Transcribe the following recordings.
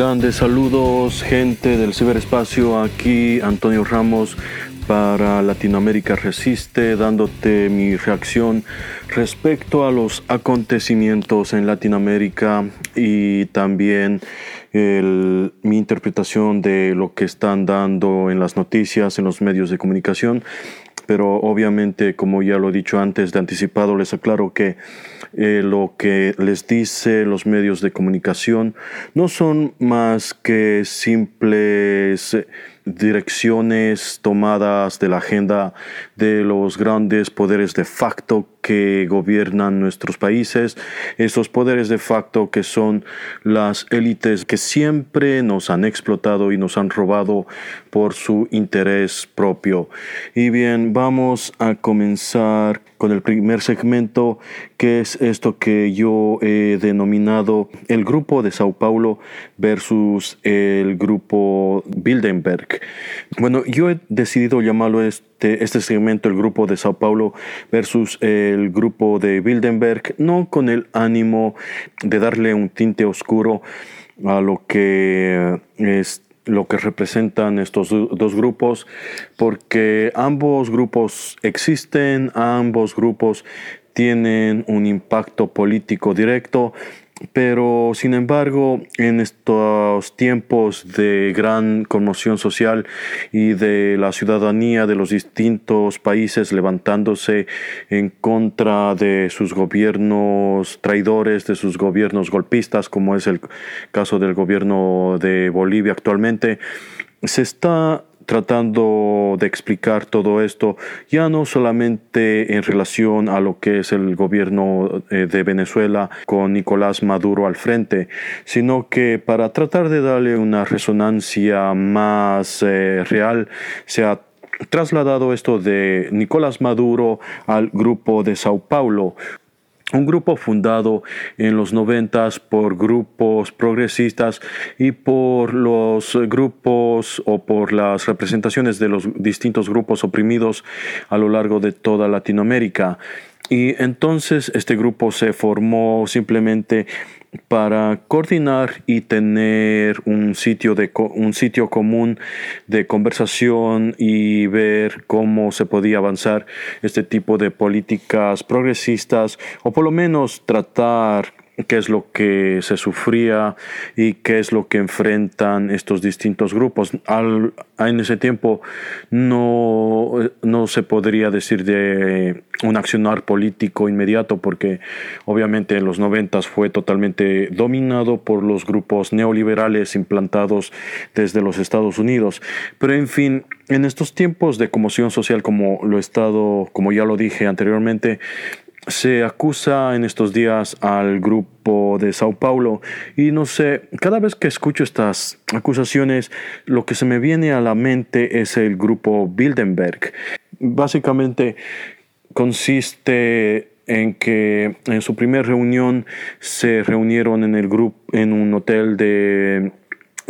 Grandes saludos, gente del ciberespacio. Aquí Antonio Ramos para Latinoamérica Resiste, dándote mi reacción respecto a los acontecimientos en Latinoamérica y también mi interpretación de lo que están dando en las noticias, en los medios de comunicación. Pero obviamente, como ya lo he dicho antes de anticipado, les aclaro que eh, lo que les dice los medios de comunicación no son más que simples direcciones tomadas de la agenda de los grandes poderes de facto que gobiernan nuestros países, esos poderes de facto que son las élites que siempre nos han explotado y nos han robado por su interés propio. Y bien, vamos a comenzar con el primer segmento, que es esto que yo he denominado el grupo de Sao Paulo versus el grupo Bildenberg. Bueno, yo he decidido llamarlo este, este segmento el grupo de Sao Paulo versus el grupo de Bildenberg, no con el ánimo de darle un tinte oscuro a lo que es lo que representan estos dos grupos, porque ambos grupos existen, ambos grupos tienen un impacto político directo, pero sin embargo, en estos tiempos de gran conmoción social y de la ciudadanía de los distintos países levantándose en contra de sus gobiernos traidores, de sus gobiernos golpistas, como es el caso del gobierno de Bolivia actualmente, se está tratando de explicar todo esto, ya no solamente en relación a lo que es el gobierno eh, de Venezuela con Nicolás Maduro al frente, sino que para tratar de darle una resonancia más eh, real, se ha trasladado esto de Nicolás Maduro al grupo de Sao Paulo, un grupo fundado en los noventas por grupos progresistas y por los grupos o por las representaciones de los distintos grupos oprimidos a lo largo de toda Latinoamérica. Y entonces este grupo se formó simplemente para coordinar y tener un sitio, de, un sitio común de conversación y ver cómo se podía avanzar este tipo de políticas progresistas o por lo menos tratar qué es lo que se sufría y qué es lo que enfrentan estos distintos grupos. En ese tiempo no, no se podría decir de un accionar político inmediato porque obviamente en los noventas fue totalmente dominado por los grupos neoliberales implantados desde los Estados Unidos. Pero en fin, en estos tiempos de conmoción social como lo he estado, como ya lo dije anteriormente, se acusa en estos días al grupo de Sao Paulo y no sé, cada vez que escucho estas acusaciones, lo que se me viene a la mente es el grupo Bildenberg. Básicamente consiste en que en su primera reunión se reunieron en el grupo en un hotel de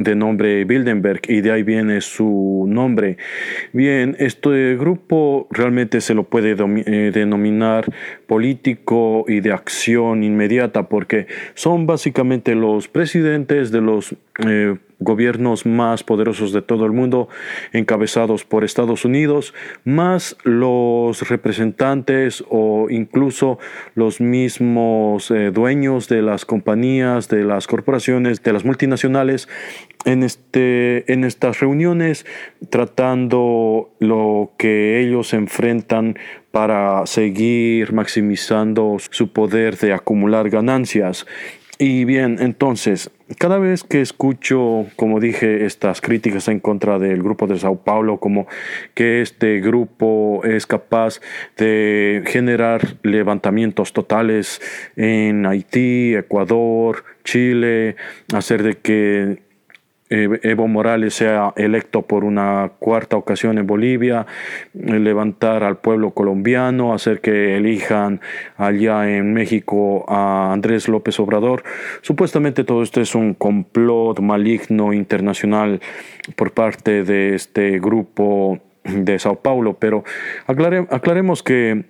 de nombre Bildenberg y de ahí viene su nombre. Bien, este grupo realmente se lo puede eh, denominar político y de acción inmediata porque son básicamente los presidentes de los eh, gobiernos más poderosos de todo el mundo, encabezados por Estados Unidos, más los representantes o incluso los mismos eh, dueños de las compañías, de las corporaciones, de las multinacionales, en, este, en estas reuniones, tratando lo que ellos enfrentan para seguir maximizando su poder de acumular ganancias. Y bien, entonces, cada vez que escucho, como dije, estas críticas en contra del grupo de Sao Paulo, como que este grupo es capaz de generar levantamientos totales en Haití, Ecuador, Chile, hacer de que Evo Morales sea electo por una cuarta ocasión en Bolivia, levantar al pueblo colombiano, hacer que elijan allá en México a Andrés López Obrador. Supuestamente todo esto es un complot maligno internacional por parte de este grupo de Sao Paulo, pero aclaremos que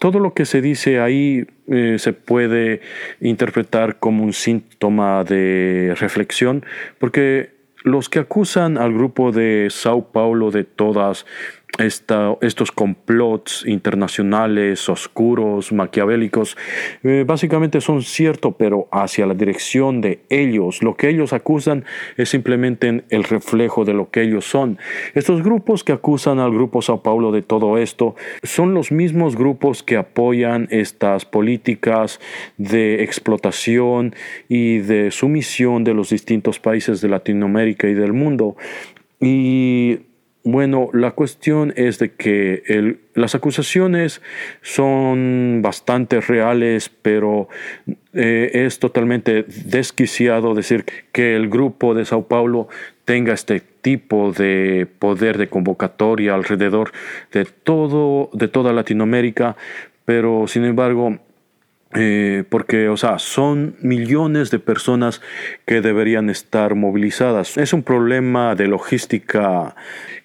todo lo que se dice ahí eh, se puede interpretar como un síntoma de reflexión, porque los que acusan al grupo de Sao Paulo de todas estos complots internacionales oscuros, maquiavélicos, eh, básicamente son ciertos, pero hacia la dirección de ellos. Lo que ellos acusan es simplemente el reflejo de lo que ellos son. Estos grupos que acusan al grupo Sao Paulo de todo esto son los mismos grupos que apoyan estas políticas de explotación y de sumisión de los distintos países de Latinoamérica y del mundo. Y bueno, la cuestión es de que las acusaciones son bastante reales, pero eh, es totalmente desquiciado decir que el grupo de Sao Paulo tenga este tipo de poder de convocatoria alrededor de todo, de toda Latinoamérica, pero sin embargo eh, porque, o sea, son millones de personas que deberían estar movilizadas. Es un problema de logística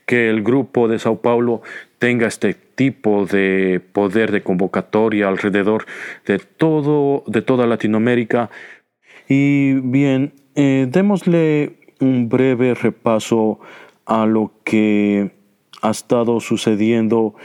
que el grupo de Sao Paulo tenga este tipo de poder de convocatoria alrededor de todo, de toda Latinoamérica. Y bien, eh, démosle un breve repaso a lo que ha estado sucediendo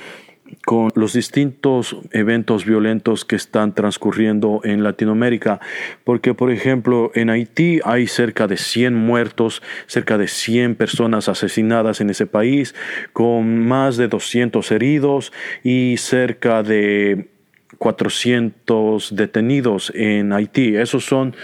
con los distintos eventos violentos que están transcurriendo en Latinoamérica, porque por ejemplo en Haití hay cerca de 100 muertos, cerca de 100 personas asesinadas en ese país, con más de 200 heridos y cerca de 400 detenidos en Haití. Esos son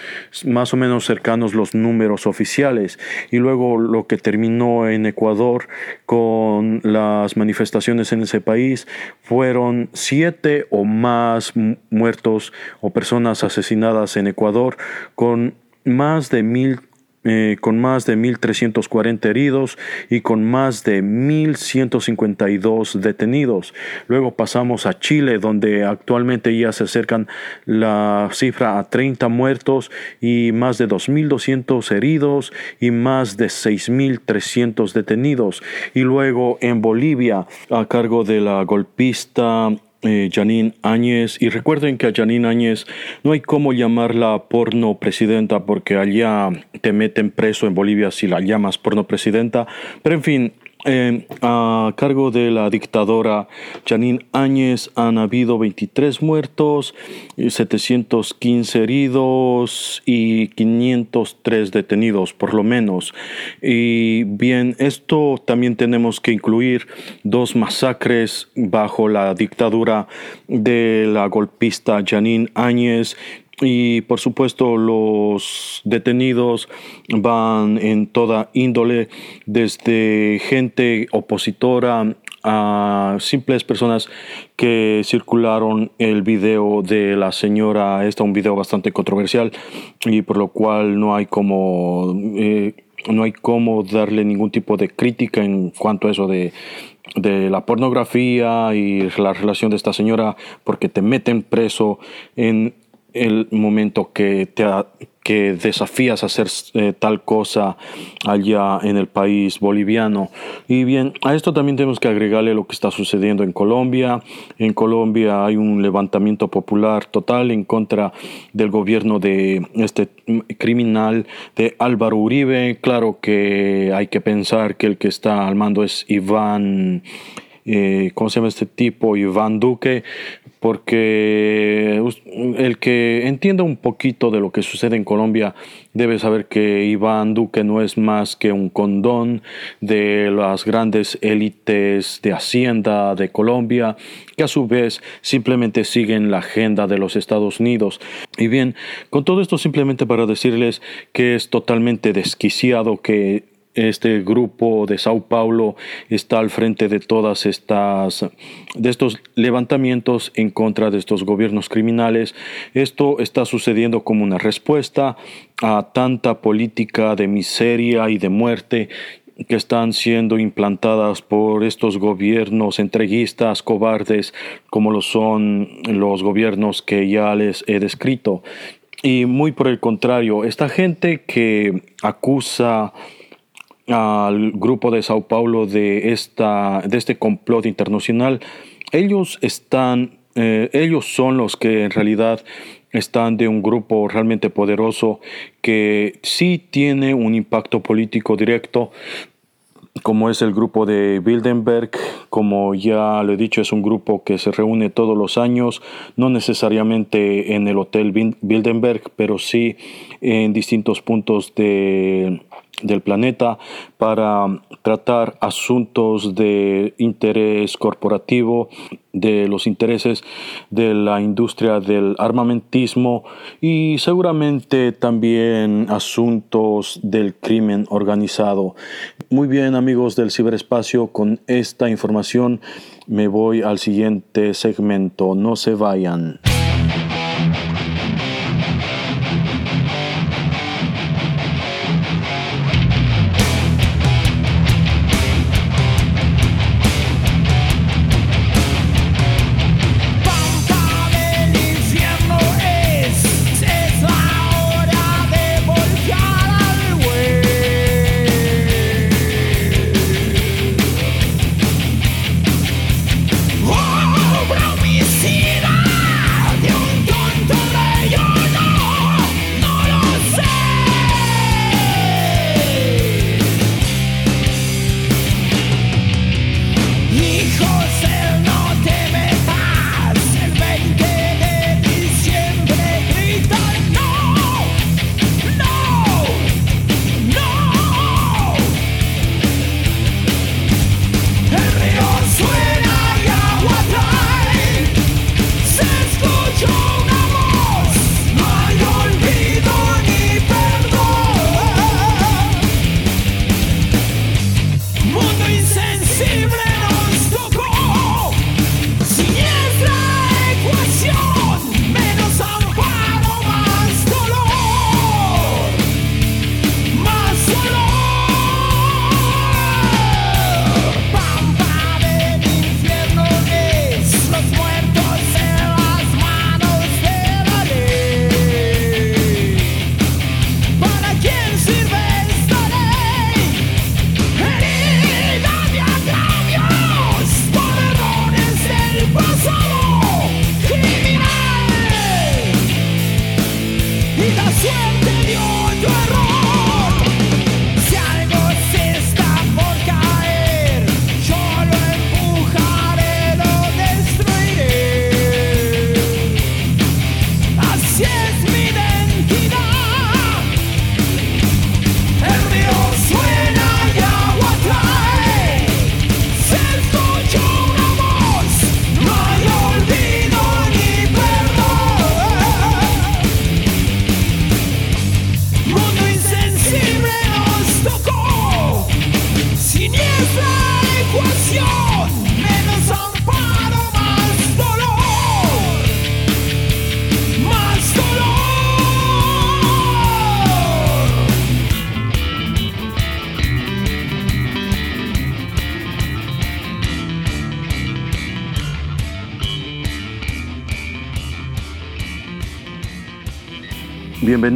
más o menos cercanos los números oficiales. Y luego lo que terminó en Ecuador con las manifestaciones en ese país fueron siete o más muertos o personas asesinadas en Ecuador con más de mil eh, con más de 1.340 heridos y con más de 1.152 detenidos. Luego pasamos a Chile, donde actualmente ya se acercan la cifra a 30 muertos y más de 2.200 heridos y más de 6.300 detenidos. Y luego en Bolivia, a cargo de la golpista eh, Janine Áñez. Y recuerden que a Janine Áñez no hay cómo llamarla porno presidenta porque allá te meten preso en Bolivia si la llamas porno presidenta. Pero en fin, a cargo de la dictadora Janine Áñez han habido 23 muertos, 715 heridos y 503 detenidos por lo menos. Y bien, esto también tenemos que incluir dos masacres bajo la dictadura de la golpista Janine Áñez y por supuesto los detenidos van en toda índole, desde gente opositora a simples personas que circularon el video de la señora, este un video bastante controversial y por lo cual no hay como eh, no hay como darle ningún tipo de crítica en cuanto a eso de de la pornografía y la relación de esta señora porque te meten preso en el momento que, te, desafías a hacer eh, tal cosa allá en el país boliviano. Y bien, a esto también tenemos que agregarle lo que está sucediendo en Colombia. En Colombia hay un levantamiento popular total en contra del gobierno de este criminal de Álvaro Uribe. Claro que hay que pensar que el que está al mando es Iván. Eh, ¿cómo se llama este tipo? Iván Duque, porque el que entienda un poquito de lo que sucede en Colombia debe saber que Iván Duque no es más que un condón de las grandes élites de Hacienda de Colombia, que a su vez simplemente siguen la agenda de los Estados Unidos. Y bien, con todo esto simplemente para decirles que es totalmente desquiciado que este grupo de Sao Paulo está al frente de todas estas de estos levantamientos en contra de estos gobiernos criminales. Esto está sucediendo como una respuesta a tanta política de miseria y de muerte que están siendo implantadas por estos gobiernos entreguistas, cobardes, como lo son los gobiernos que ya les he descrito. Y muy por el contrario, esta gente que acusa al grupo de Sao Paulo de, esta, de este complot internacional, ellos están, eh, ellos son los que en realidad están de un grupo realmente poderoso que sí tiene un impacto político directo, como es el grupo de Bildenberg, como ya lo he dicho, es un grupo que se reúne todos los años, no necesariamente en el Hotel Bildenberg, pero sí en distintos puntos de, del planeta para tratar asuntos de interés corporativo, de los intereses de la industria del armamentismo y seguramente también asuntos del crimen organizado. Muy bien amigos del ciberespacio, con esta información me voy al siguiente segmento. No se vayan.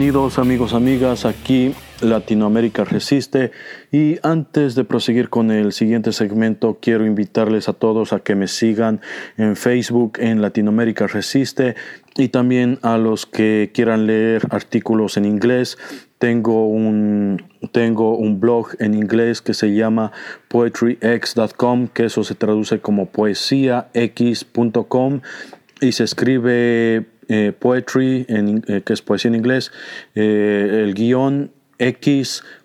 Bienvenidos amigos, amigas, aquí Latinoamérica Resiste y antes de proseguir con el siguiente segmento quiero invitarles a todos a que me sigan en Facebook en Latinoamérica Resiste y también a los que quieran leer artículos en inglés. Tengo un, tengo un blog en inglés que se llama poetryx.com, que eso se traduce como poesíax.com y se escribe eh, poetry, en, eh, que es poesía en inglés, eh, el guion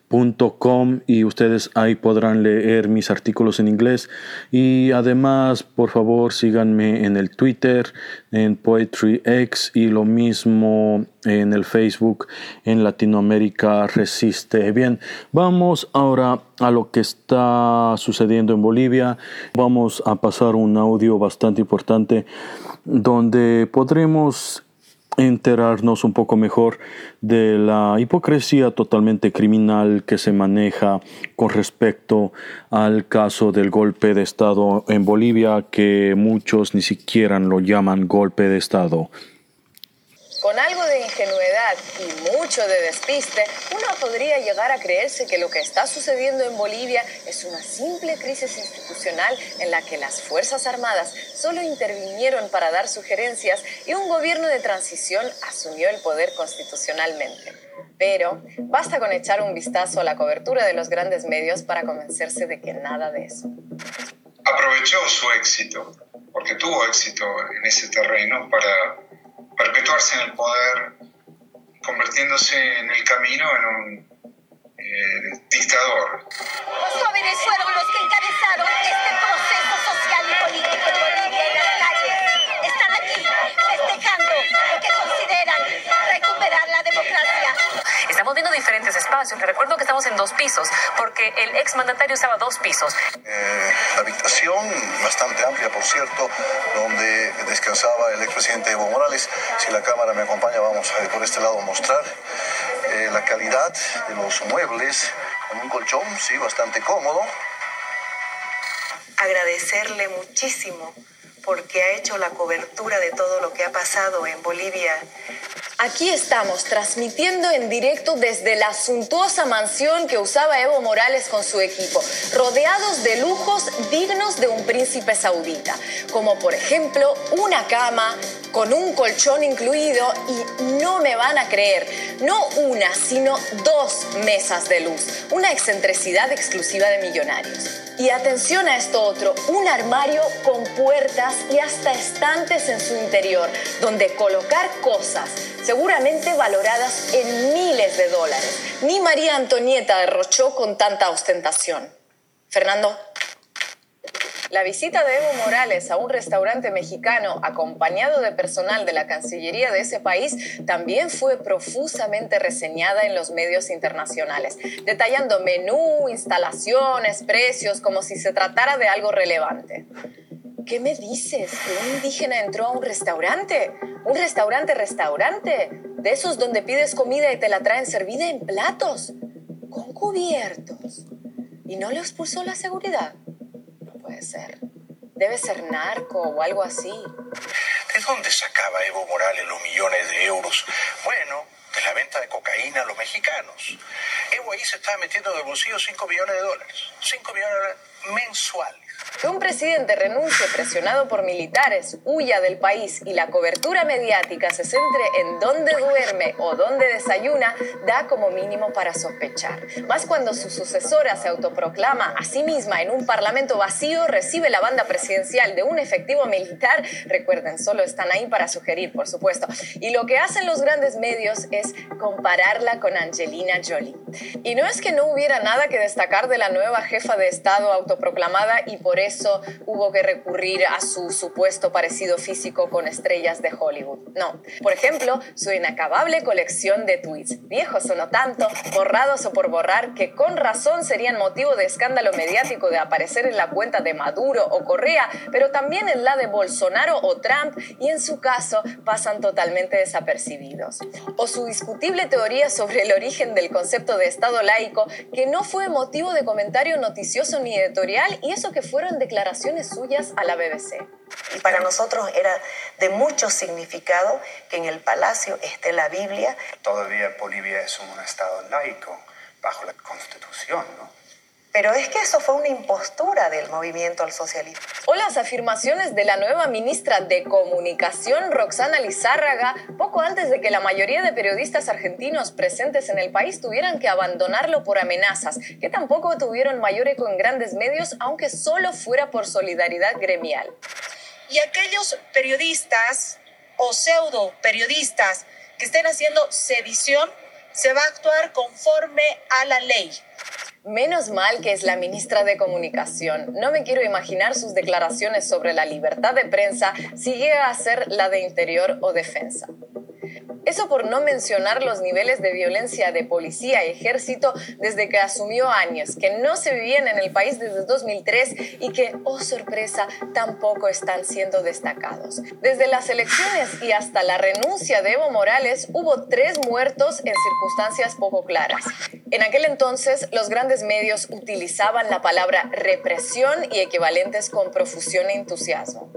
x.com y ustedes ahí podrán leer mis artículos en inglés y además por favor síganme en el Twitter en PoetryX y lo mismo en el Facebook en Latinoamérica Resiste. Bien, vamos ahora a lo que está sucediendo en Bolivia. Vamos a pasar un audio bastante importante donde podremos enterarnos un poco mejor de la hipocresía totalmente criminal que se maneja con respecto al caso del golpe de Estado en Bolivia, que muchos ni siquiera lo llaman golpe de Estado. Con algo de ingenuidad y mucho de despiste, uno podría llegar a creerse que lo que está sucediendo en Bolivia es una simple crisis institucional en la que las Fuerzas Armadas solo intervinieron para dar sugerencias y un gobierno de transición asumió el poder constitucionalmente. Pero basta con echar un vistazo a la cobertura de los grandes medios para convencerse de que nada de eso. Aprovechó su éxito, porque tuvo éxito en ese terreno para perpetuarse en el poder, convirtiéndose en el camino en un eh, dictador. Los jóvenes fueron los que encabezaron este proceso social y político en Bolivia y las calles. Están aquí festejando lo que consideran recuperar la democracia. Estamos viendo diferentes espacios. Le recuerdo que estamos en dos pisos, porque el exmandatario estaba dos pisos. Eh, la habitación, bastante amplia por cierto, donde descansaba el expresidente Evo Morales. Si la cámara me acompaña, vamos a por este lado mostrar eh, la calidad de los muebles, con un colchón, sí, bastante cómodo. Agradecerle muchísimo porque ha hecho la cobertura de todo lo que ha pasado en Bolivia Aquí estamos transmitiendo en directo desde la suntuosa mansión que usaba Evo Morales con su equipo, rodeados de lujos dignos de un príncipe saudita, como por ejemplo una cama con un colchón incluido y no me van a creer, no una, sino dos mesas de luz, una excentricidad exclusiva de millonarios. Y atención a esto otro, un armario con puertas y hasta estantes en su interior, donde colocar cosas seguramente valoradas en miles de dólares. Ni María Antonieta derrochó con tanta ostentación. Fernando. La visita de Evo Morales a un restaurante mexicano acompañado de personal de la Cancillería de ese país también fue profusamente reseñada en los medios internacionales, detallando menú, instalaciones, precios, como si se tratara de algo relevante. ¿Qué me dices? ¿Que un indígena entró a un restaurante? ¿Un restaurante, restaurante? De esos donde pides comida y te la traen servida en platos, con cubiertos. ¿Y no le expulsó la seguridad? No puede ser. Debe ser narco o algo así. ¿De dónde sacaba Evo Morales los millones de euros? Bueno, de la venta de cocaína a los mexicanos. Evo ahí se estaba metiendo en el bolsillo 5 millones de dólares. 5 millones de mensuales. Que un presidente renuncie presionado por militares, huya del país y la cobertura mediática se centre en dónde duerme o dónde desayuna, da como mínimo para sospechar. Más cuando su sucesora se autoproclama a sí misma en un parlamento vacío, recibe la banda presidencial de un efectivo militar, recuerden, solo están ahí para sugerir, por supuesto. Y lo que hacen los grandes medios es compararla con Angelina Jolie. Y no es que no hubiera nada que destacar de la nueva jefa de Estado autoproclamada y por eso hubo que recurrir a su supuesto parecido físico con estrellas de Hollywood. No, por ejemplo, su inacabable colección de tweets, viejos o no tanto, borrados o por borrar, que con razón serían motivo de escándalo mediático de aparecer en la cuenta de Maduro o Correa, pero también en la de Bolsonaro o Trump y en su caso pasan totalmente desapercibidos. O su discutible teoría sobre el origen del concepto de Estado laico, que no fue motivo de comentario noticioso ni editorial y eso que fueron declaraciones suyas a la BBC. Y para nosotros era de mucho significado que en el palacio esté la Biblia. Todavía Bolivia es un estado laico bajo la constitución, ¿no? Pero es que eso fue una impostura del movimiento al socialismo. O las afirmaciones de la nueva ministra de Comunicación, Roxana Lizárraga, poco antes de que la mayoría de periodistas argentinos presentes en el país tuvieran que abandonarlo por amenazas, que tampoco tuvieron mayor eco en grandes medios, aunque solo fuera por solidaridad gremial. Y aquellos periodistas o pseudo periodistas que estén haciendo sedición, se va a actuar conforme a la ley. Menos mal que es la ministra de Comunicación. No me quiero imaginar sus declaraciones sobre la libertad de prensa si llega a ser la de Interior o Defensa. Eso por no mencionar los niveles de violencia de policía y ejército desde que asumió años, que no se vivían en el país desde 2003 y que, oh sorpresa, tampoco están siendo destacados. Desde las elecciones y hasta la renuncia de Evo Morales hubo tres muertos en circunstancias poco claras. En aquel entonces los grandes medios utilizaban la palabra represión y equivalentes con profusión e entusiasmo.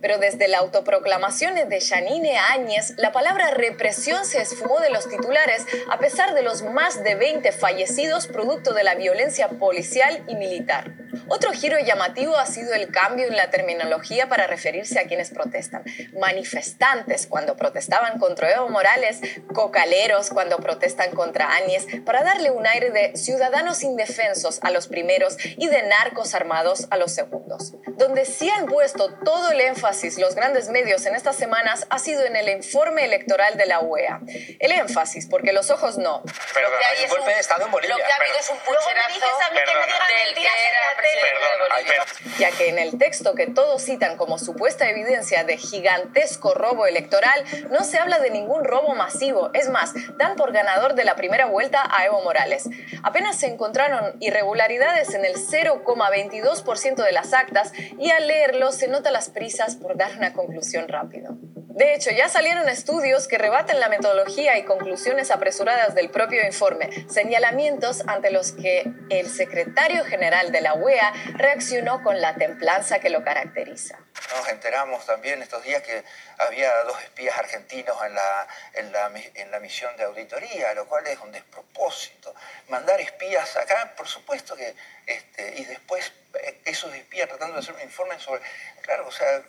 Pero desde la autoproclamación de Yanine Áñez, la palabra represión se esfumó de los titulares a pesar de los más de 20 fallecidos producto de la violencia policial y militar. Otro giro llamativo ha sido el cambio en la terminología para referirse a quienes protestan. Manifestantes cuando protestaban contra Evo Morales, cocaleros cuando protestan contra Áñez, para darle un aire de ciudadanos indefensos a los primeros y de narcos armados a los segundos. Donde sí han puesto todo el énfasis los grandes medios en estas semanas ha sido en el informe electoral de la UEA. El énfasis, porque los ojos no. Perdón, hay un golpe de Estado en Bolivia. Lo que ha habido es un pucherazo del que era presidente. Ya que en el texto que todos citan como supuesta evidencia de gigantesco robo electoral, no se habla de ningún robo masivo. Es más, dan por ganador de la primera vuelta a Evo Morales. Apenas se encontraron irregularidades en el 0,22% de las actas y al leerlo se nota las prisas por dar una conclusión rápido. De hecho, ya salieron estudios que rebaten la metodología y conclusiones apresuradas del propio informe, señalamientos ante los que el secretario general de la UEA reaccionó con la templanza que lo caracteriza. Nos enteramos también estos días que había dos espías argentinos en la, en la, en la misión de auditoría, lo cual es un despropósito. Mandar espías acá, por supuesto que, este, y después eh, esos espías tratando de hacer un informe sobre, claro, o sea,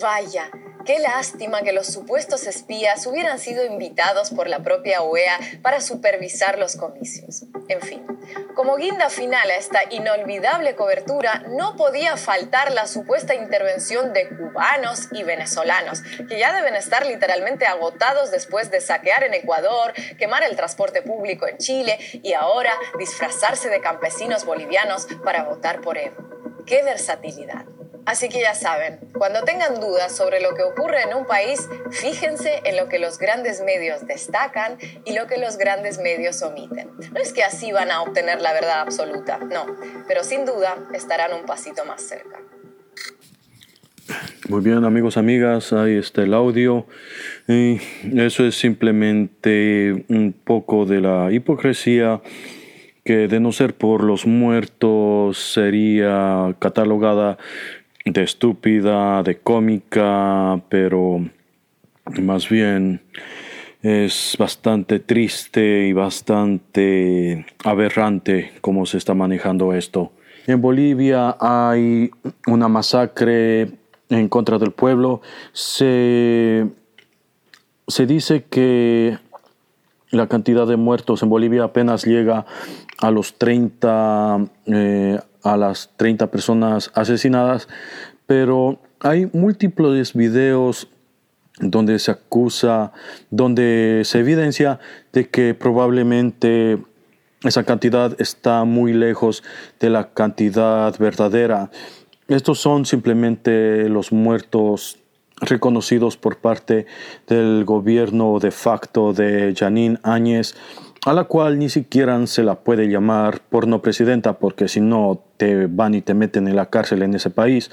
Vaya, qué lástima que los supuestos espías hubieran sido invitados por la propia OEA para supervisar los comicios. En fin, como guinda final a esta inolvidable cobertura, no podía faltar la supuesta intervención de cubanos y venezolanos, que ya deben estar literalmente agotados después de saquear en Ecuador, quemar el transporte público en Chile y ahora disfrazarse de campesinos bolivianos para votar por Evo. ¡Qué versatilidad! Así que ya saben, cuando tengan dudas sobre lo que ocurre en un país, fíjense en lo que los grandes medios destacan y lo que los grandes medios omiten. No es que así van a obtener la verdad absoluta, no, pero sin duda estarán un pasito más cerca. Muy bien, amigos, amigas, ahí está el audio. Y eso es simplemente un poco de la hipocresía que de no ser por los muertos sería catalogada de estúpida, de cómica, pero más bien es bastante triste y bastante aberrante cómo se está manejando esto. En Bolivia hay una masacre en contra del pueblo. Se, se dice que la cantidad de muertos en Bolivia apenas llega a los 30 a las 30 personas asesinadas, pero hay múltiples videos donde se acusa, donde se evidencia de que probablemente esa cantidad está muy lejos de la cantidad verdadera. Estos son simplemente los muertos reconocidos por parte del gobierno de facto de Janine Áñez a la cual ni siquiera se la puede llamar porno presidenta porque si no te van y te meten en la cárcel en ese país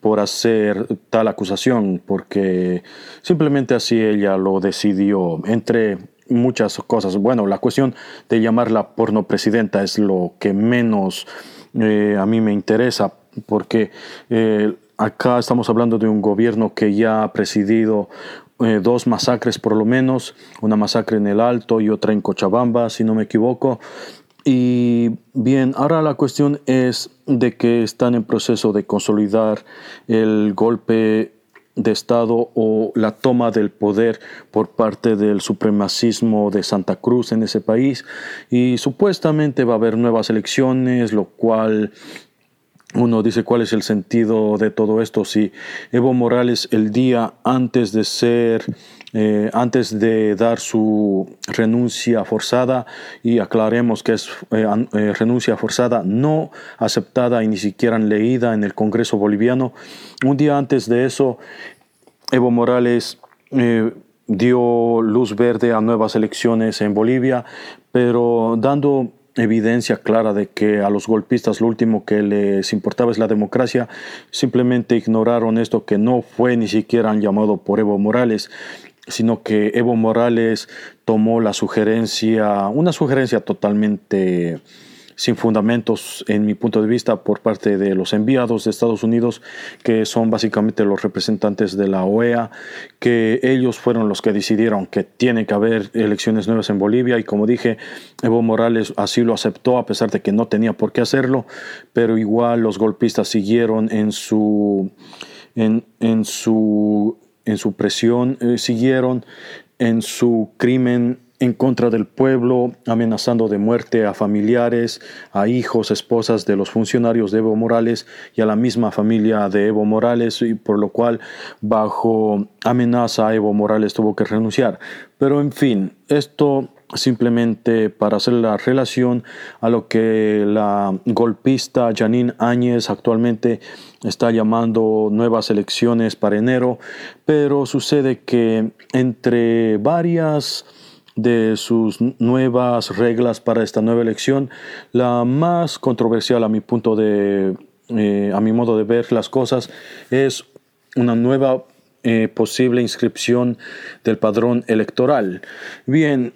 por hacer tal acusación porque simplemente así ella lo decidió entre muchas cosas. Bueno, la cuestión de llamarla porno presidenta es lo que menos eh, a mí me interesa porque eh, acá estamos hablando de un gobierno que ya ha presidido eh, dos masacres por lo menos, una masacre en el Alto y otra en Cochabamba, si no me equivoco. Y bien, ahora la cuestión es de que están en proceso de consolidar el golpe de Estado o la toma del poder por parte del supremacismo de Santa Cruz en ese país y supuestamente va a haber nuevas elecciones, lo cual uno dice cuál es el sentido de todo esto. Si Evo Morales el día antes de ser, eh, antes de dar su renuncia forzada, y aclaremos que es eh, eh, renuncia forzada no aceptada y ni siquiera leída en el Congreso boliviano, un día antes de eso, Evo Morales dio luz verde a nuevas elecciones en Bolivia, pero dando evidencia clara de que a los golpistas lo último que les importaba es la democracia, simplemente ignoraron esto que no fue ni siquiera llamado por Evo Morales, sino que Evo Morales tomó la sugerencia, una sugerencia totalmente sin fundamentos en mi punto de vista por parte de los enviados de Estados Unidos, que son básicamente los representantes de la OEA, que ellos fueron los que decidieron que tiene que haber elecciones nuevas en Bolivia. Y como dije, Evo Morales así lo aceptó a pesar de que no tenía por qué hacerlo, pero igual los golpistas siguieron en su en, en su en su presión, eh, siguieron en su crimen en contra del pueblo, amenazando de muerte a familiares, a hijos, esposas de los funcionarios de Evo Morales y a la misma familia de Evo Morales, y por lo cual bajo amenaza Evo Morales tuvo que renunciar. Pero en fin, esto simplemente para hacer la relación a lo que la golpista Janine Áñez actualmente está llamando nuevas elecciones para enero, pero sucede que entre varias de sus nuevas reglas para esta nueva elección, la más controversial a mi punto de, eh, a mi modo de ver las cosas, es una nueva eh, posible inscripción del padrón electoral. Bien,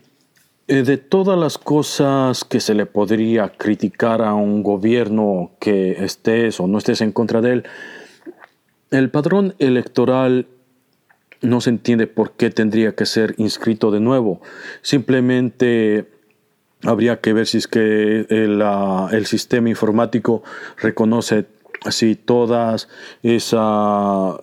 eh, de todas las cosas que se le podría criticar a un gobierno que estés o no estés en contra de él, el padrón electoral no se entiende por qué tendría que ser inscrito de nuevo. Simplemente habría que ver si es que el, el sistema informático reconoce si todas esa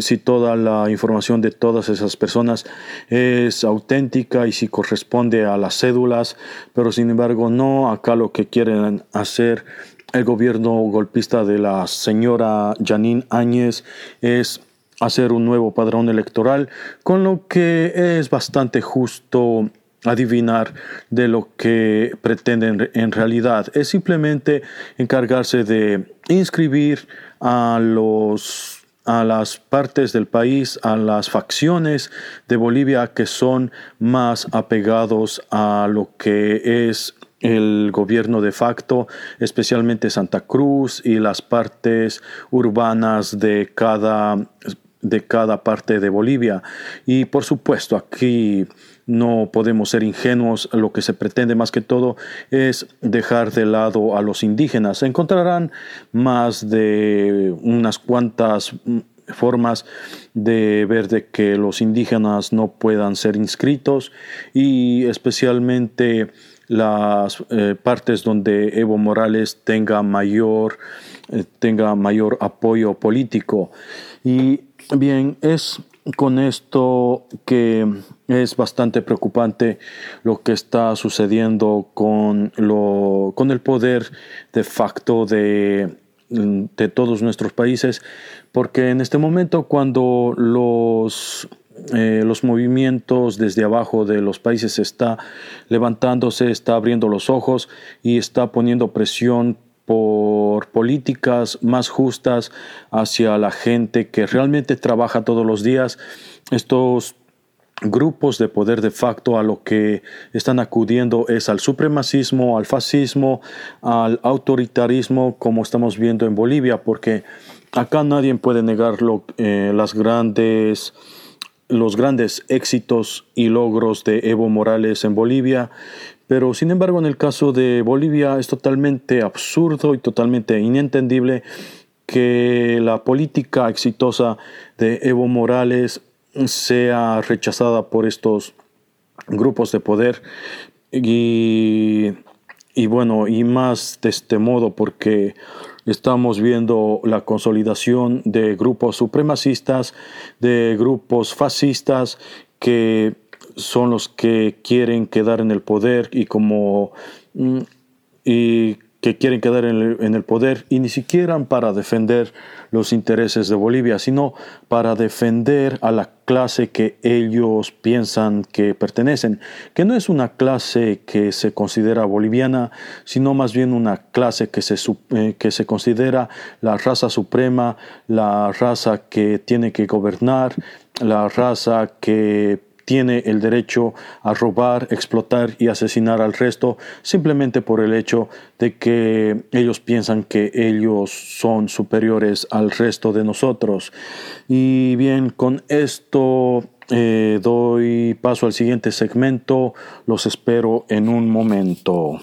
si toda la información de todas esas personas es auténtica y si corresponde a las cédulas pero sin embargo no acá lo que quieren hacer el gobierno golpista de la señora Janine Áñez es hacer un nuevo padrón electoral con lo que es bastante justo adivinar de lo que pretenden en realidad. Es simplemente encargarse de inscribir a los a las partes del país, a las facciones de Bolivia que son más apegados a lo que es el gobierno de facto, especialmente Santa Cruz y las partes urbanas de cada de cada parte de Bolivia. Y por supuesto, aquí no podemos ser ingenuos, lo que se pretende más que todo es dejar de lado a los indígenas. Encontrarán más de unas cuantas formas de ver de que los indígenas no puedan ser inscritos y especialmente las eh, partes donde Evo Morales tenga mayor, eh, tenga mayor apoyo político. Y Bien, es con esto que es bastante preocupante lo que está sucediendo con, lo, con el poder de facto de, de todos nuestros países, porque en este momento cuando los eh, los movimientos desde abajo de los países está levantándose, está abriendo los ojos y está poniendo presión por políticas más justas hacia la gente que realmente trabaja todos los días. Estos grupos de poder de facto a lo que están acudiendo es al supremacismo, al fascismo, al autoritarismo, como estamos viendo en Bolivia, porque acá nadie puede negar eh, las grandes los grandes éxitos y logros de Evo Morales en Bolivia, pero sin embargo en el caso de Bolivia es totalmente absurdo y totalmente inentendible que la política exitosa de Evo Morales sea rechazada por estos grupos de poder. Y, y bueno, y más de este modo porque estamos viendo la consolidación de grupos supremacistas, de grupos fascistas que son los que quieren quedar en el poder y como mm, y que quieren quedar en el, poder y ni siquiera para defender los intereses de Bolivia, sino para defender a la clase que ellos piensan que pertenecen, que no es una clase que se considera boliviana, sino más bien una clase que se, eh, que se considera la raza suprema, la raza que tiene que gobernar, la raza que tiene el derecho a robar, explotar y asesinar al resto simplemente por el hecho de que ellos piensan que ellos son superiores al resto de nosotros. Y bien, con esto eh, doy paso al siguiente segmento. Los espero en un momento.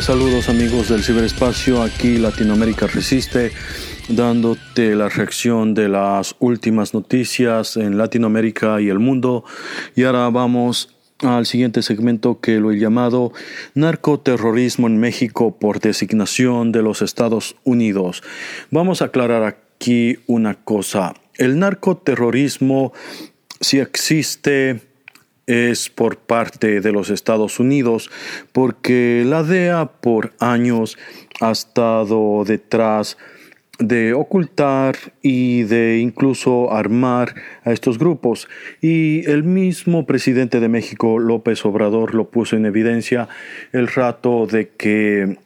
Saludos amigos del ciberespacio, aquí Latinoamérica Resiste, dándote la reacción de las últimas noticias en Latinoamérica y el mundo. Y ahora vamos al siguiente segmento que lo he llamado Narcoterrorismo en México por designación de los Estados Unidos. Vamos a aclarar aquí una cosa. El narcoterrorismo si existe es por parte de los Estados Unidos, porque la DEA por años ha estado detrás de ocultar y de incluso armar a estos grupos. Y el mismo presidente de México, López Obrador, lo puso en evidencia el rato de que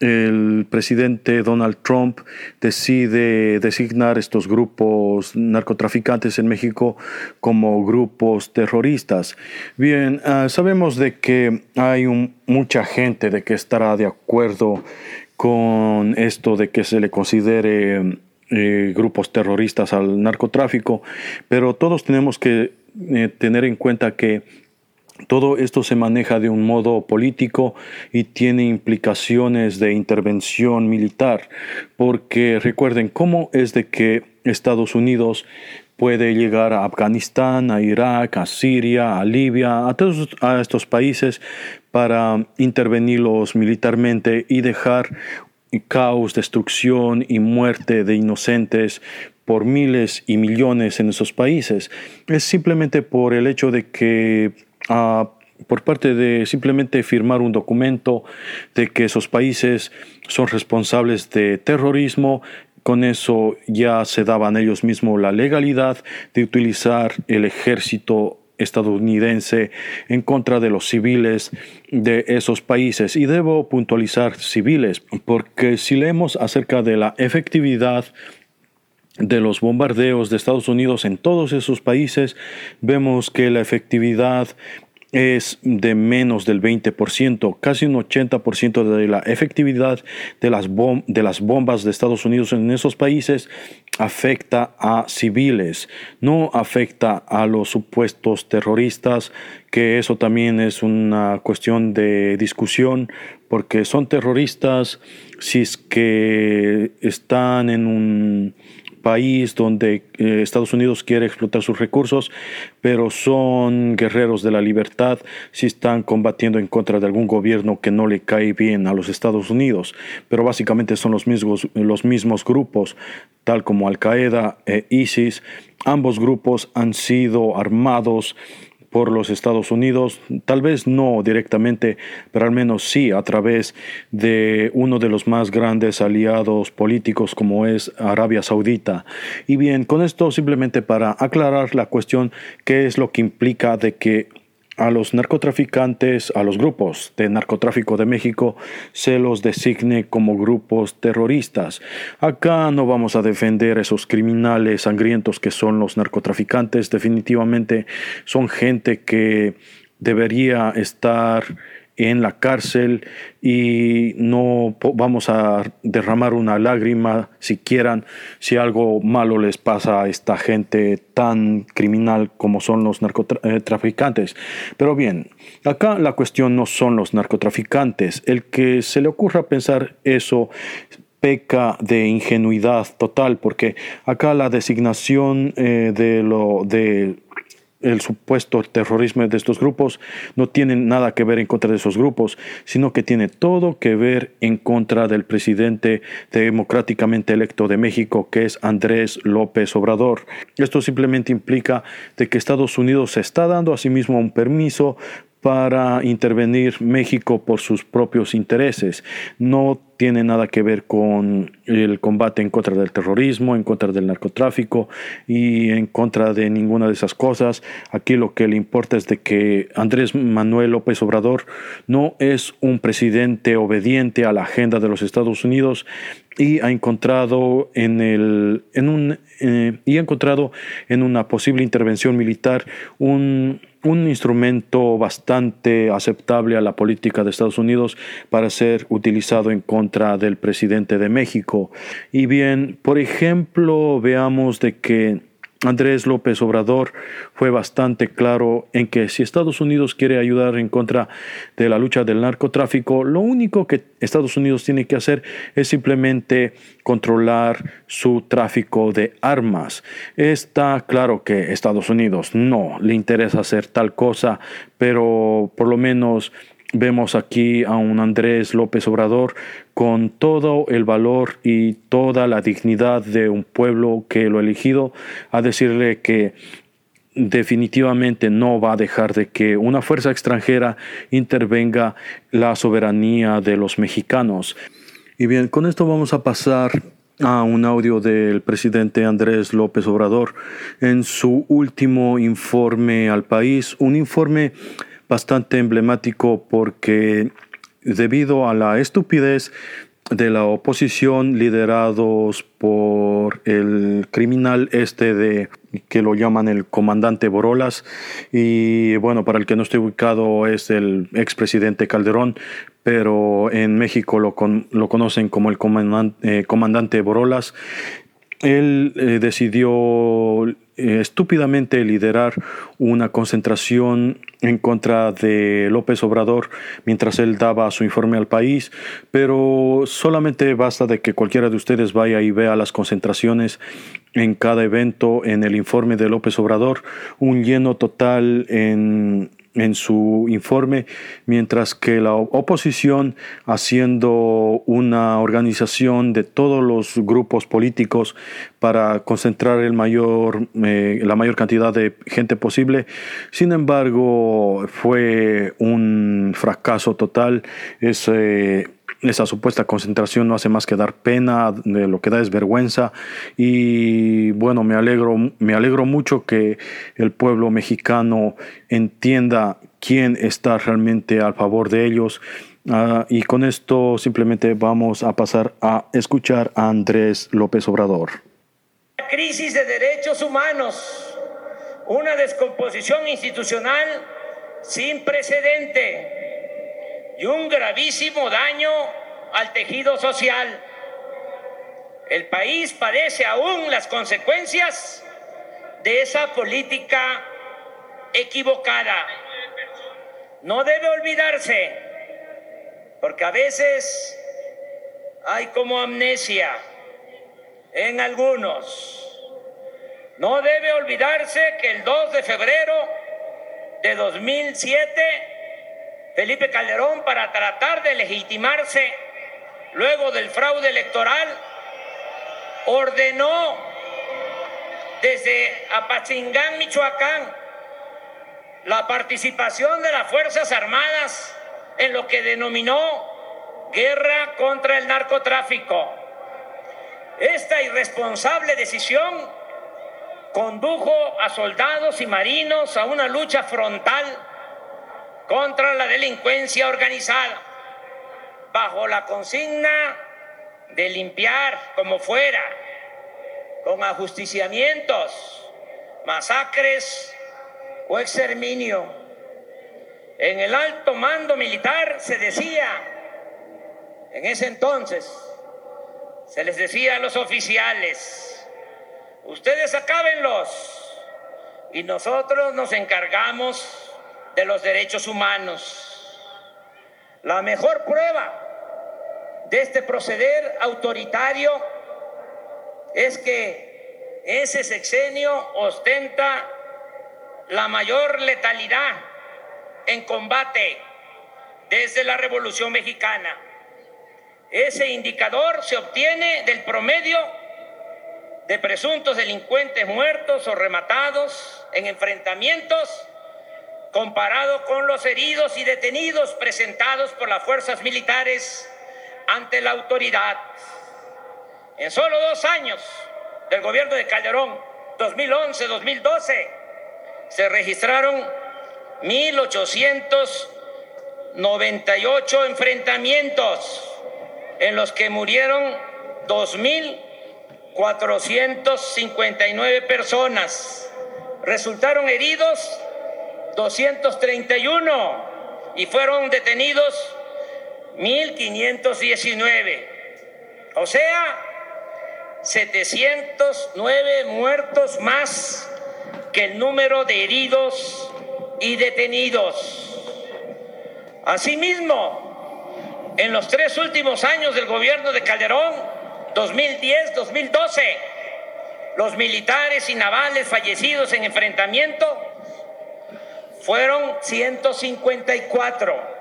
el presidente Donald Trump decide designar estos grupos narcotraficantes en México como grupos terroristas. Bien, ah, sabemos de que hay mucha gente de que estará de acuerdo con esto de que se le considere eh, grupos terroristas al narcotráfico, pero todos tenemos que eh, tener en cuenta que todo esto se maneja de un modo político y tiene implicaciones de intervención militar, porque recuerden cómo es de que Estados Unidos puede llegar a Afganistán, a Irak, a Siria, a Libia, a todos a estos países para intervenirlos militarmente y dejar caos, destrucción y muerte de inocentes por miles y millones en esos países. Es simplemente por el hecho de que por parte de simplemente firmar un documento de que esos países son responsables de terrorismo. Con eso ya se daban ellos mismos la legalidad de utilizar el ejército estadounidense en contra de los civiles de esos países. Y debo puntualizar civiles, porque si leemos acerca de la efectividad de los bombardeos de Estados Unidos en todos esos países, vemos que la efectividad es de menos del 20%, casi un 80% de la efectividad de las, de las bombas de Estados Unidos en esos países afecta a civiles, no afecta a los supuestos terroristas, que eso también es una cuestión de discusión, porque son terroristas si es que están en un país donde eh, Estados Unidos quiere explotar sus recursos, pero son guerreros de la libertad si están combatiendo en contra de algún gobierno que no le cae bien a los Estados Unidos. Pero básicamente son los mismos, los mismos grupos, tal como Al Qaeda e ISIS. Ambos grupos han sido armados por los Estados Unidos, tal vez no directamente, pero al menos sí a través de uno de los más grandes aliados políticos como es Arabia Saudita. Y bien, con esto simplemente para aclarar la cuestión, qué es lo que implica de que a los narcotraficantes, a los grupos de narcotráfico de México, se los designe como grupos terroristas. Acá no vamos a defender esos criminales sangrientos que son los narcotraficantes, definitivamente son gente que debería estar en la cárcel y no vamos a derramar una lágrima si quieran si algo malo les pasa a esta gente tan criminal como son los narcotraficantes. Pero bien, acá la cuestión no son los narcotraficantes. El que se le ocurra pensar eso peca de ingenuidad total porque acá la designación eh, de lo de el supuesto terrorismo de estos grupos no tiene nada que ver en contra de esos grupos, sino que tiene todo que ver en contra del presidente democráticamente electo de México, que es Andrés López Obrador. Esto simplemente implica de que Estados Unidos se está dando a sí mismo un permiso para intervenir México por sus propios intereses. No tiene nada que ver con el combate en contra del terrorismo, en contra del narcotráfico y en contra de ninguna de esas cosas. Aquí lo que le importa es de que Andrés Manuel López Obrador no es un presidente obediente a la agenda de los Estados Unidos y ha encontrado en el en un eh, y ha encontrado en una posible intervención militar un un instrumento bastante aceptable a la política de Estados Unidos para ser utilizado en contra del presidente de México. Y bien, por ejemplo, veamos de que Andrés López Obrador fue bastante claro en que si Estados Unidos quiere ayudar en contra de la lucha del narcotráfico, lo único que Estados Unidos tiene que hacer es simplemente controlar su tráfico de armas. Está claro que Estados Unidos no le interesa hacer tal cosa, pero por lo menos Vemos aquí a un Andrés López Obrador con todo el valor y toda la dignidad de un pueblo que lo ha elegido a decirle que definitivamente no va a dejar de que una fuerza extranjera intervenga la soberanía de los mexicanos. Y bien, con esto vamos a pasar a un audio del presidente Andrés López Obrador en su último informe al país, un informe bastante emblemático porque debido a la estupidez de la oposición liderados por el criminal este de que lo llaman el comandante Borolas y bueno para el que no esté ubicado es el expresidente Calderón pero en México lo, lo conocen como el comandante, eh, comandante Borolas. Él eh, decidió eh, estúpidamente liderar una concentración en contra de López Obrador mientras él daba su informe al país, pero solamente basta de que cualquiera de ustedes vaya y vea las concentraciones en cada evento en el informe de López Obrador, un lleno total en en su informe, mientras que la oposición, haciendo una organización de todos los grupos políticos para concentrar el mayor, eh, la mayor cantidad de gente posible, sin embargo, fue un fracaso total. Esa supuesta concentración no hace más que dar pena, de lo que da es vergüenza y bueno, me alegro, me alegro mucho que el pueblo mexicano entienda quién está realmente a favor de ellos. Ah, y con esto simplemente vamos a pasar a escuchar a Andrés López Obrador. Crisis de derechos humanos, una descomposición institucional sin precedente y un gravísimo daño al tejido social. El país padece aún las consecuencias de esa política equivocada. No debe olvidarse, porque a veces hay como amnesia en algunos. No debe olvidarse que el 2 de febrero de 2007 Felipe Calderón para tratar de legitimarse luego del fraude electoral, ordenó desde Apatzingán, Michoacán, la participación de las Fuerzas Armadas en lo que denominó guerra contra el narcotráfico. Esta irresponsable decisión condujo a soldados y marinos a una lucha frontal contra la delincuencia organizada, bajo la consigna de limpiar como fuera, con ajusticiamientos, masacres o exterminio. En el alto mando militar se decía, en ese entonces, se les decía a los oficiales, ustedes acábenlos y nosotros nos encargamos de los derechos humanos. La mejor prueba de este proceder autoritario es que ese sexenio ostenta la mayor letalidad en combate desde la Revolución Mexicana. Ese indicador se obtiene del promedio de presuntos delincuentes muertos o rematados en enfrentamientos comparado con los heridos y detenidos presentados por las fuerzas militares ante la autoridad. En solo dos años del gobierno de Calderón, 2011-2012, se registraron 1.898 enfrentamientos en los que murieron 2.459 personas. Resultaron heridos 231 y fueron detenidos 1.519. O sea, 709 muertos más que el número de heridos y detenidos. Asimismo, en los tres últimos años del gobierno de Calderón, 2010-2012, los militares y navales fallecidos en enfrentamiento fueron 154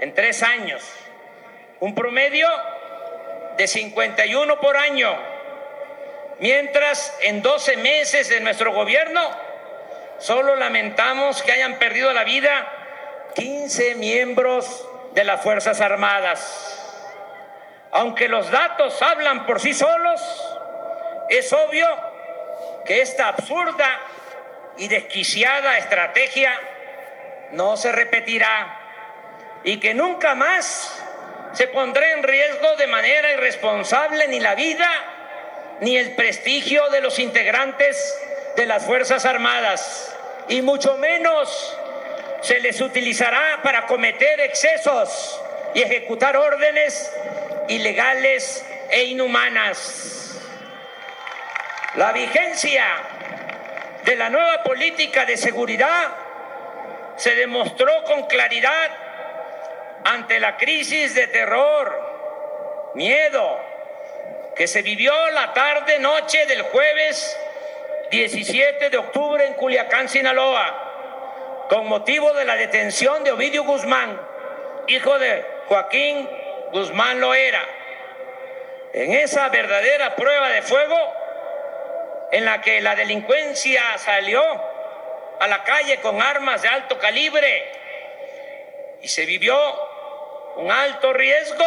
en tres años, un promedio de 51 por año, mientras en 12 meses de nuestro gobierno solo lamentamos que hayan perdido la vida 15 miembros de las Fuerzas Armadas. Aunque los datos hablan por sí solos, es obvio que esta absurda y desquiciada estrategia no se repetirá y que nunca más se pondrá en riesgo de manera irresponsable ni la vida ni el prestigio de los integrantes de las Fuerzas Armadas y mucho menos se les utilizará para cometer excesos y ejecutar órdenes ilegales e inhumanas. La vigencia de la nueva política de seguridad se demostró con claridad ante la crisis de terror, miedo, que se vivió la tarde-noche del jueves 17 de octubre en Culiacán, Sinaloa, con motivo de la detención de Ovidio Guzmán, hijo de Joaquín Guzmán Loera. En esa verdadera prueba de fuego, en la que la delincuencia salió a la calle con armas de alto calibre y se vivió un alto riesgo,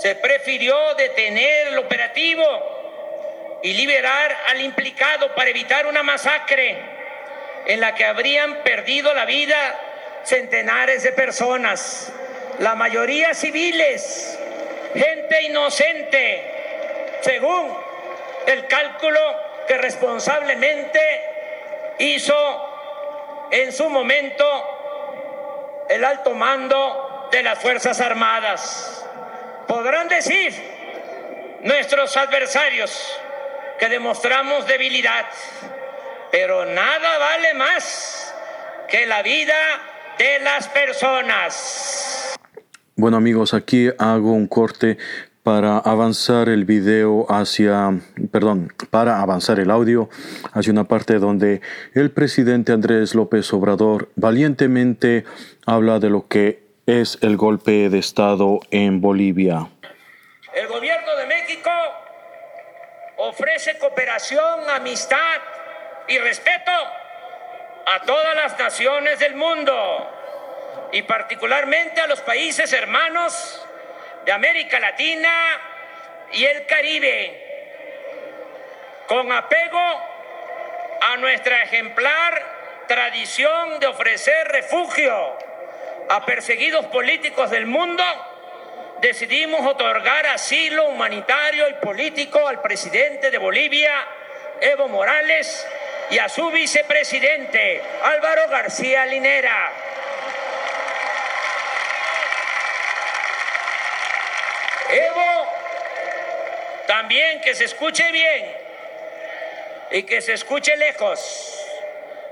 se prefirió detener el operativo y liberar al implicado para evitar una masacre en la que habrían perdido la vida centenares de personas, la mayoría civiles, gente inocente, según el cálculo que responsablemente hizo en su momento el alto mando de las Fuerzas Armadas. Podrán decir nuestros adversarios que demostramos debilidad, pero nada vale más que la vida de las personas. Bueno amigos, aquí hago un corte para avanzar el video hacia, perdón, para avanzar el audio hacia una parte donde el presidente Andrés López Obrador valientemente habla de lo que es el golpe de Estado en Bolivia. El gobierno de México ofrece cooperación, amistad y respeto a todas las naciones del mundo y particularmente a los países hermanos de América Latina y el Caribe, con apego a nuestra ejemplar tradición de ofrecer refugio a perseguidos políticos del mundo, decidimos otorgar asilo humanitario y político al presidente de Bolivia, Evo Morales, y a su vicepresidente, Álvaro García Linera. Evo, también que se escuche bien y que se escuche lejos.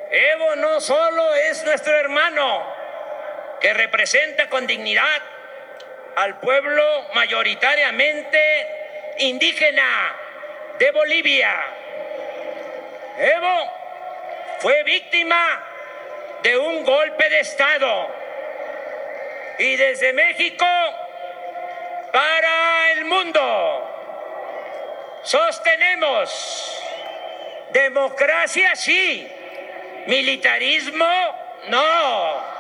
Evo no solo es nuestro hermano, que representa con dignidad al pueblo mayoritariamente indígena de Bolivia. Evo fue víctima de un golpe de Estado y desde México para el mundo. Sostenemos democracia sí, militarismo no.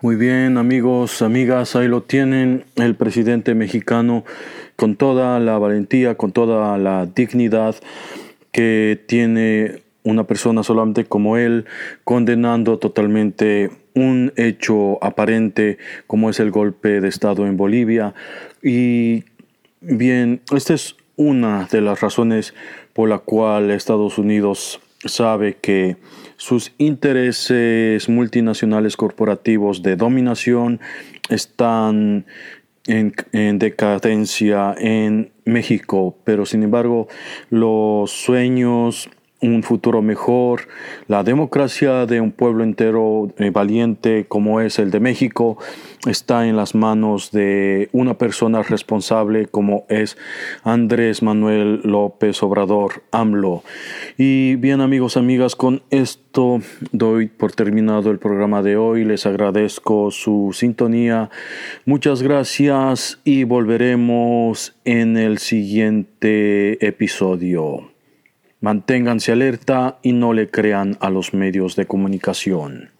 Muy bien amigos, amigas, ahí lo tienen el presidente mexicano con toda la valentía, con toda la dignidad que tiene una persona solamente como él, condenando totalmente un hecho aparente como es el golpe de Estado en Bolivia. Y bien, esta es una de las razones por la cual Estados Unidos sabe que sus intereses multinacionales corporativos de dominación están en, en, decadencia en México, pero sin embargo los sueños un futuro mejor, la democracia de un pueblo entero eh, valiente como es el de México está en las manos de una persona responsable como es Andrés Manuel López Obrador AMLO. Y bien amigos, amigas, con esto doy por terminado el programa de hoy. Les agradezco su sintonía. Muchas gracias y volveremos en el siguiente episodio. Manténganse alerta y no le crean a los medios de comunicación.